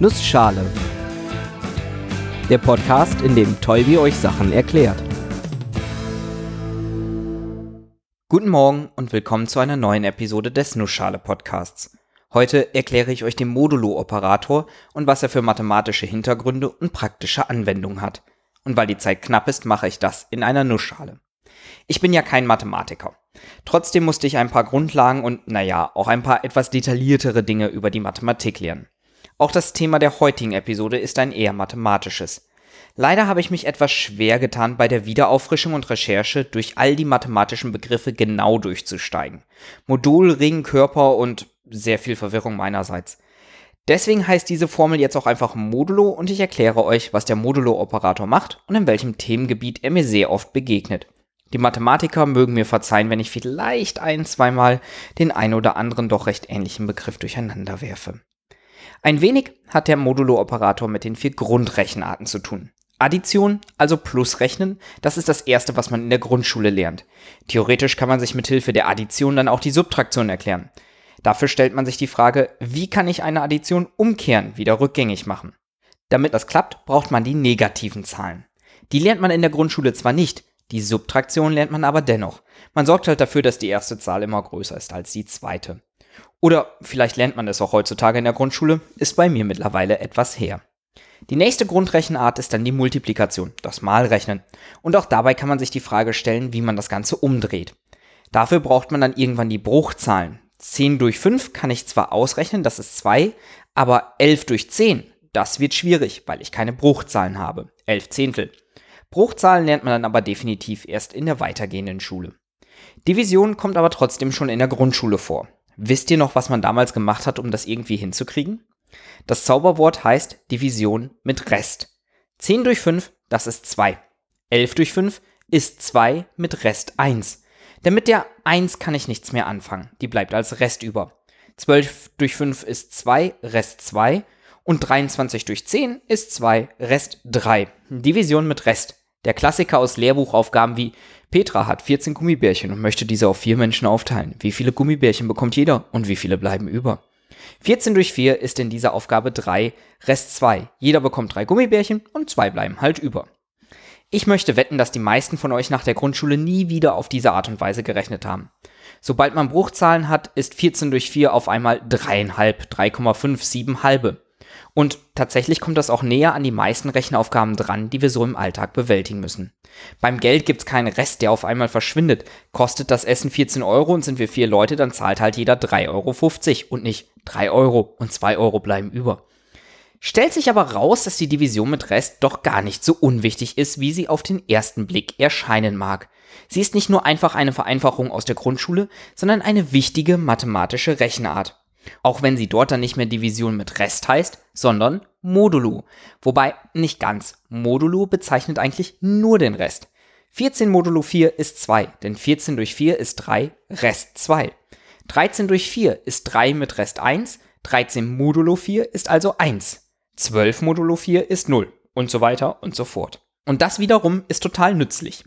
Nussschale. Der Podcast, in dem Tolbi euch Sachen erklärt. Guten Morgen und willkommen zu einer neuen Episode des Nussschale Podcasts. Heute erkläre ich euch den Modulo-Operator und was er für mathematische Hintergründe und praktische Anwendungen hat. Und weil die Zeit knapp ist, mache ich das in einer Nussschale. Ich bin ja kein Mathematiker. Trotzdem musste ich ein paar Grundlagen und, naja, auch ein paar etwas detailliertere Dinge über die Mathematik lernen. Auch das Thema der heutigen Episode ist ein eher mathematisches. Leider habe ich mich etwas schwer getan, bei der Wiederauffrischung und Recherche durch all die mathematischen Begriffe genau durchzusteigen. Modul, Ring, Körper und sehr viel Verwirrung meinerseits. Deswegen heißt diese Formel jetzt auch einfach Modulo und ich erkläre euch, was der Modulo-Operator macht und in welchem Themengebiet er mir sehr oft begegnet. Die Mathematiker mögen mir verzeihen, wenn ich vielleicht ein, zweimal den ein oder anderen doch recht ähnlichen Begriff durcheinander werfe. Ein wenig hat der Modulo-Operator mit den vier Grundrechenarten zu tun. Addition, also Plusrechnen, das ist das erste, was man in der Grundschule lernt. Theoretisch kann man sich mit Hilfe der Addition dann auch die Subtraktion erklären. Dafür stellt man sich die Frage, wie kann ich eine Addition umkehren, wieder rückgängig machen? Damit das klappt, braucht man die negativen Zahlen. Die lernt man in der Grundschule zwar nicht, die Subtraktion lernt man aber dennoch. Man sorgt halt dafür, dass die erste Zahl immer größer ist als die zweite. Oder vielleicht lernt man es auch heutzutage in der Grundschule, ist bei mir mittlerweile etwas her. Die nächste Grundrechenart ist dann die Multiplikation, das Malrechnen. Und auch dabei kann man sich die Frage stellen, wie man das Ganze umdreht. Dafür braucht man dann irgendwann die Bruchzahlen. 10 durch 5 kann ich zwar ausrechnen, das ist 2, aber 11 durch 10, das wird schwierig, weil ich keine Bruchzahlen habe. 11 Zehntel. Bruchzahlen lernt man dann aber definitiv erst in der weitergehenden Schule. Division kommt aber trotzdem schon in der Grundschule vor. Wisst ihr noch, was man damals gemacht hat, um das irgendwie hinzukriegen? Das Zauberwort heißt Division mit Rest. 10 durch 5, das ist 2. 11 durch 5 ist 2 mit Rest 1. Denn mit der 1 kann ich nichts mehr anfangen. Die bleibt als Rest über. 12 durch 5 ist 2, Rest 2. Und 23 durch 10 ist 2, Rest 3. Division mit Rest. Der Klassiker aus Lehrbuchaufgaben wie Petra hat 14 Gummibärchen und möchte diese auf vier Menschen aufteilen. Wie viele Gummibärchen bekommt jeder und wie viele bleiben über? 14 durch 4 ist in dieser Aufgabe 3, Rest 2. Jeder bekommt drei Gummibärchen und zwei bleiben halt über. Ich möchte wetten, dass die meisten von euch nach der Grundschule nie wieder auf diese Art und Weise gerechnet haben. Sobald man Bruchzahlen hat, ist 14 durch 4 auf einmal 3,5, 3,5, 7 halbe. Und tatsächlich kommt das auch näher an die meisten Rechenaufgaben dran, die wir so im Alltag bewältigen müssen. Beim Geld gibt es keinen Rest, der auf einmal verschwindet. Kostet das Essen 14 Euro und sind wir vier Leute, dann zahlt halt jeder 3,50 Euro und nicht 3 Euro und 2 Euro bleiben über. Stellt sich aber raus, dass die Division mit Rest doch gar nicht so unwichtig ist, wie sie auf den ersten Blick erscheinen mag. Sie ist nicht nur einfach eine Vereinfachung aus der Grundschule, sondern eine wichtige mathematische Rechenart. Auch wenn sie dort dann nicht mehr Division mit Rest heißt, sondern Modulo. Wobei nicht ganz. Modulo bezeichnet eigentlich nur den Rest. 14 modulo 4 ist 2, denn 14 durch 4 ist 3, Rest 2. 13 durch 4 ist 3 mit Rest 1, 13 modulo 4 ist also 1. 12 modulo 4 ist 0 und so weiter und so fort. Und das wiederum ist total nützlich.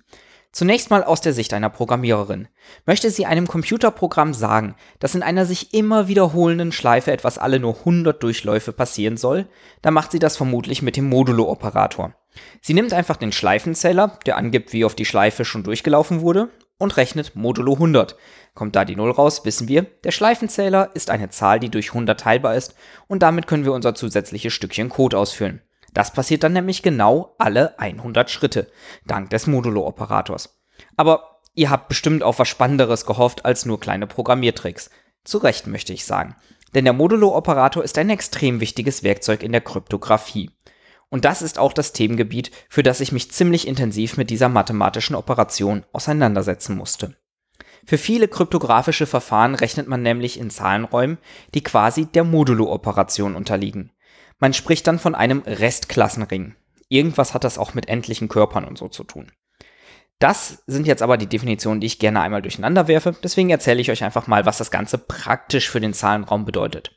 Zunächst mal aus der Sicht einer Programmiererin. Möchte sie einem Computerprogramm sagen, dass in einer sich immer wiederholenden Schleife etwas alle nur 100 Durchläufe passieren soll, dann macht sie das vermutlich mit dem Modulo-Operator. Sie nimmt einfach den Schleifenzähler, der angibt, wie oft die Schleife schon durchgelaufen wurde, und rechnet Modulo 100. Kommt da die 0 raus, wissen wir, der Schleifenzähler ist eine Zahl, die durch 100 teilbar ist und damit können wir unser zusätzliches Stückchen Code ausführen. Das passiert dann nämlich genau alle 100 Schritte, dank des Modulo-Operators. Aber ihr habt bestimmt auf was Spannenderes gehofft als nur kleine Programmiertricks. Zu Recht möchte ich sagen. Denn der Modulo-Operator ist ein extrem wichtiges Werkzeug in der Kryptographie. Und das ist auch das Themengebiet, für das ich mich ziemlich intensiv mit dieser mathematischen Operation auseinandersetzen musste. Für viele kryptografische Verfahren rechnet man nämlich in Zahlenräumen, die quasi der Modulo-Operation unterliegen. Man spricht dann von einem Restklassenring. Irgendwas hat das auch mit endlichen Körpern und so zu tun. Das sind jetzt aber die Definitionen, die ich gerne einmal durcheinander werfe. Deswegen erzähle ich euch einfach mal, was das Ganze praktisch für den Zahlenraum bedeutet.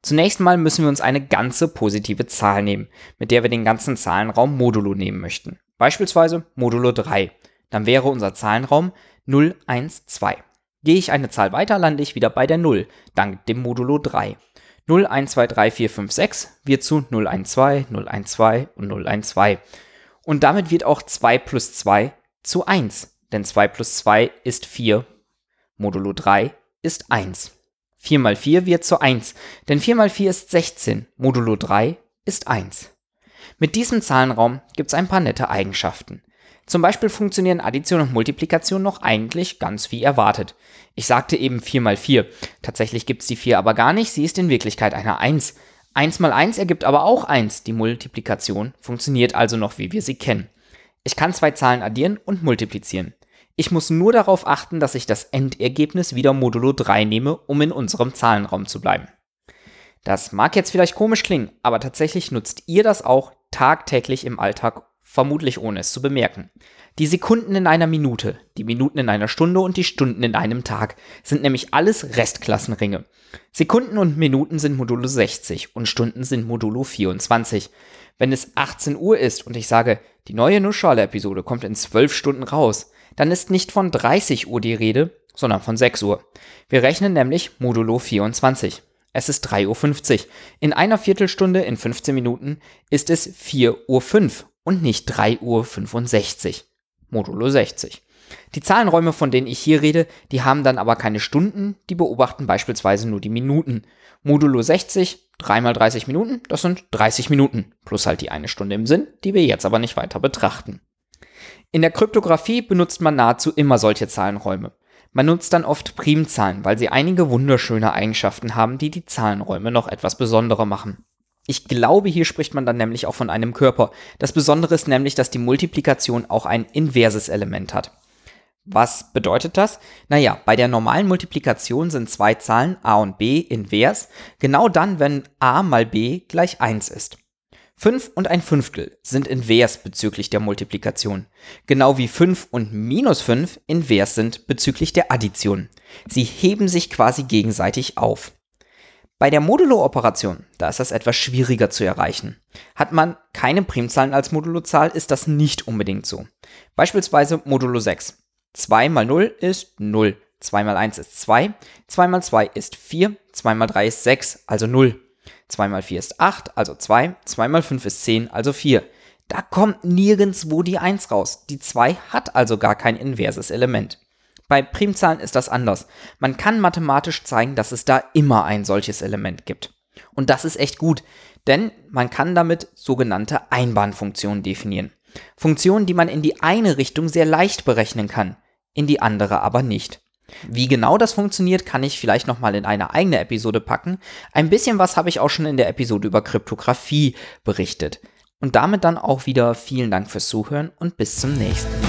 Zunächst mal müssen wir uns eine ganze positive Zahl nehmen, mit der wir den ganzen Zahlenraum modulo nehmen möchten. Beispielsweise modulo 3. Dann wäre unser Zahlenraum 0, 1, 2. Gehe ich eine Zahl weiter, lande ich wieder bei der 0, dank dem modulo 3. 0, 1, 2, 3, 4, 5, 6 wird zu 0, 1, 2, 0, 1, 2 und 0, 1, 2. Und damit wird auch 2 plus 2 zu 1, denn 2 plus 2 ist 4, modulo 3 ist 1. 4 mal 4 wird zu 1, denn 4 mal 4 ist 16, modulo 3 ist 1. Mit diesem Zahlenraum gibt es ein paar nette Eigenschaften. Zum Beispiel funktionieren Addition und Multiplikation noch eigentlich ganz wie erwartet. Ich sagte eben 4 mal 4. Tatsächlich gibt es die 4 aber gar nicht, sie ist in Wirklichkeit eine 1. 1 mal 1 ergibt aber auch 1. Die Multiplikation funktioniert also noch, wie wir sie kennen. Ich kann zwei Zahlen addieren und multiplizieren. Ich muss nur darauf achten, dass ich das Endergebnis wieder modulo 3 nehme, um in unserem Zahlenraum zu bleiben. Das mag jetzt vielleicht komisch klingen, aber tatsächlich nutzt ihr das auch tagtäglich im Alltag vermutlich ohne es zu bemerken. Die Sekunden in einer Minute, die Minuten in einer Stunde und die Stunden in einem Tag sind nämlich alles Restklassenringe. Sekunden und Minuten sind Modulo 60 und Stunden sind Modulo 24. Wenn es 18 Uhr ist und ich sage, die neue Nussschale-Episode kommt in 12 Stunden raus, dann ist nicht von 30 Uhr die Rede, sondern von 6 Uhr. Wir rechnen nämlich Modulo 24. Es ist 3.50 Uhr. In einer Viertelstunde, in 15 Minuten, ist es 4.05 Uhr und nicht 3.65 Uhr. Modulo 60. Die Zahlenräume, von denen ich hier rede, die haben dann aber keine Stunden, die beobachten beispielsweise nur die Minuten. Modulo 60, 3 mal 30 Minuten, das sind 30 Minuten, plus halt die eine Stunde im Sinn, die wir jetzt aber nicht weiter betrachten. In der Kryptographie benutzt man nahezu immer solche Zahlenräume. Man nutzt dann oft Primzahlen, weil sie einige wunderschöne Eigenschaften haben, die die Zahlenräume noch etwas besonderer machen. Ich glaube, hier spricht man dann nämlich auch von einem Körper. Das Besondere ist nämlich, dass die Multiplikation auch ein inverses Element hat. Was bedeutet das? Naja, bei der normalen Multiplikation sind zwei Zahlen a und b invers, genau dann, wenn a mal b gleich 1 ist. 5 und ein Fünftel sind invers bezüglich der Multiplikation, genau wie 5 und minus 5 invers sind bezüglich der Addition. Sie heben sich quasi gegenseitig auf. Bei der Modulo-Operation, da ist das etwas schwieriger zu erreichen. Hat man keine Primzahlen als Modulozahl, ist das nicht unbedingt so. Beispielsweise Modulo 6. 2 mal 0 ist 0, 2 mal 1 ist 2, 2 mal 2 ist 4, 2 mal 3 ist 6, also 0. 2 mal 4 ist 8, also 2, 2 mal 5 ist 10, also 4. Da kommt nirgendwo die 1 raus. Die 2 hat also gar kein inverses Element. Bei Primzahlen ist das anders. Man kann mathematisch zeigen, dass es da immer ein solches Element gibt. Und das ist echt gut, denn man kann damit sogenannte Einbahnfunktionen definieren. Funktionen, die man in die eine Richtung sehr leicht berechnen kann, in die andere aber nicht. Wie genau das funktioniert, kann ich vielleicht nochmal in eine eigene Episode packen. Ein bisschen was habe ich auch schon in der Episode über Kryptographie berichtet. Und damit dann auch wieder vielen Dank fürs Zuhören und bis zum nächsten Mal.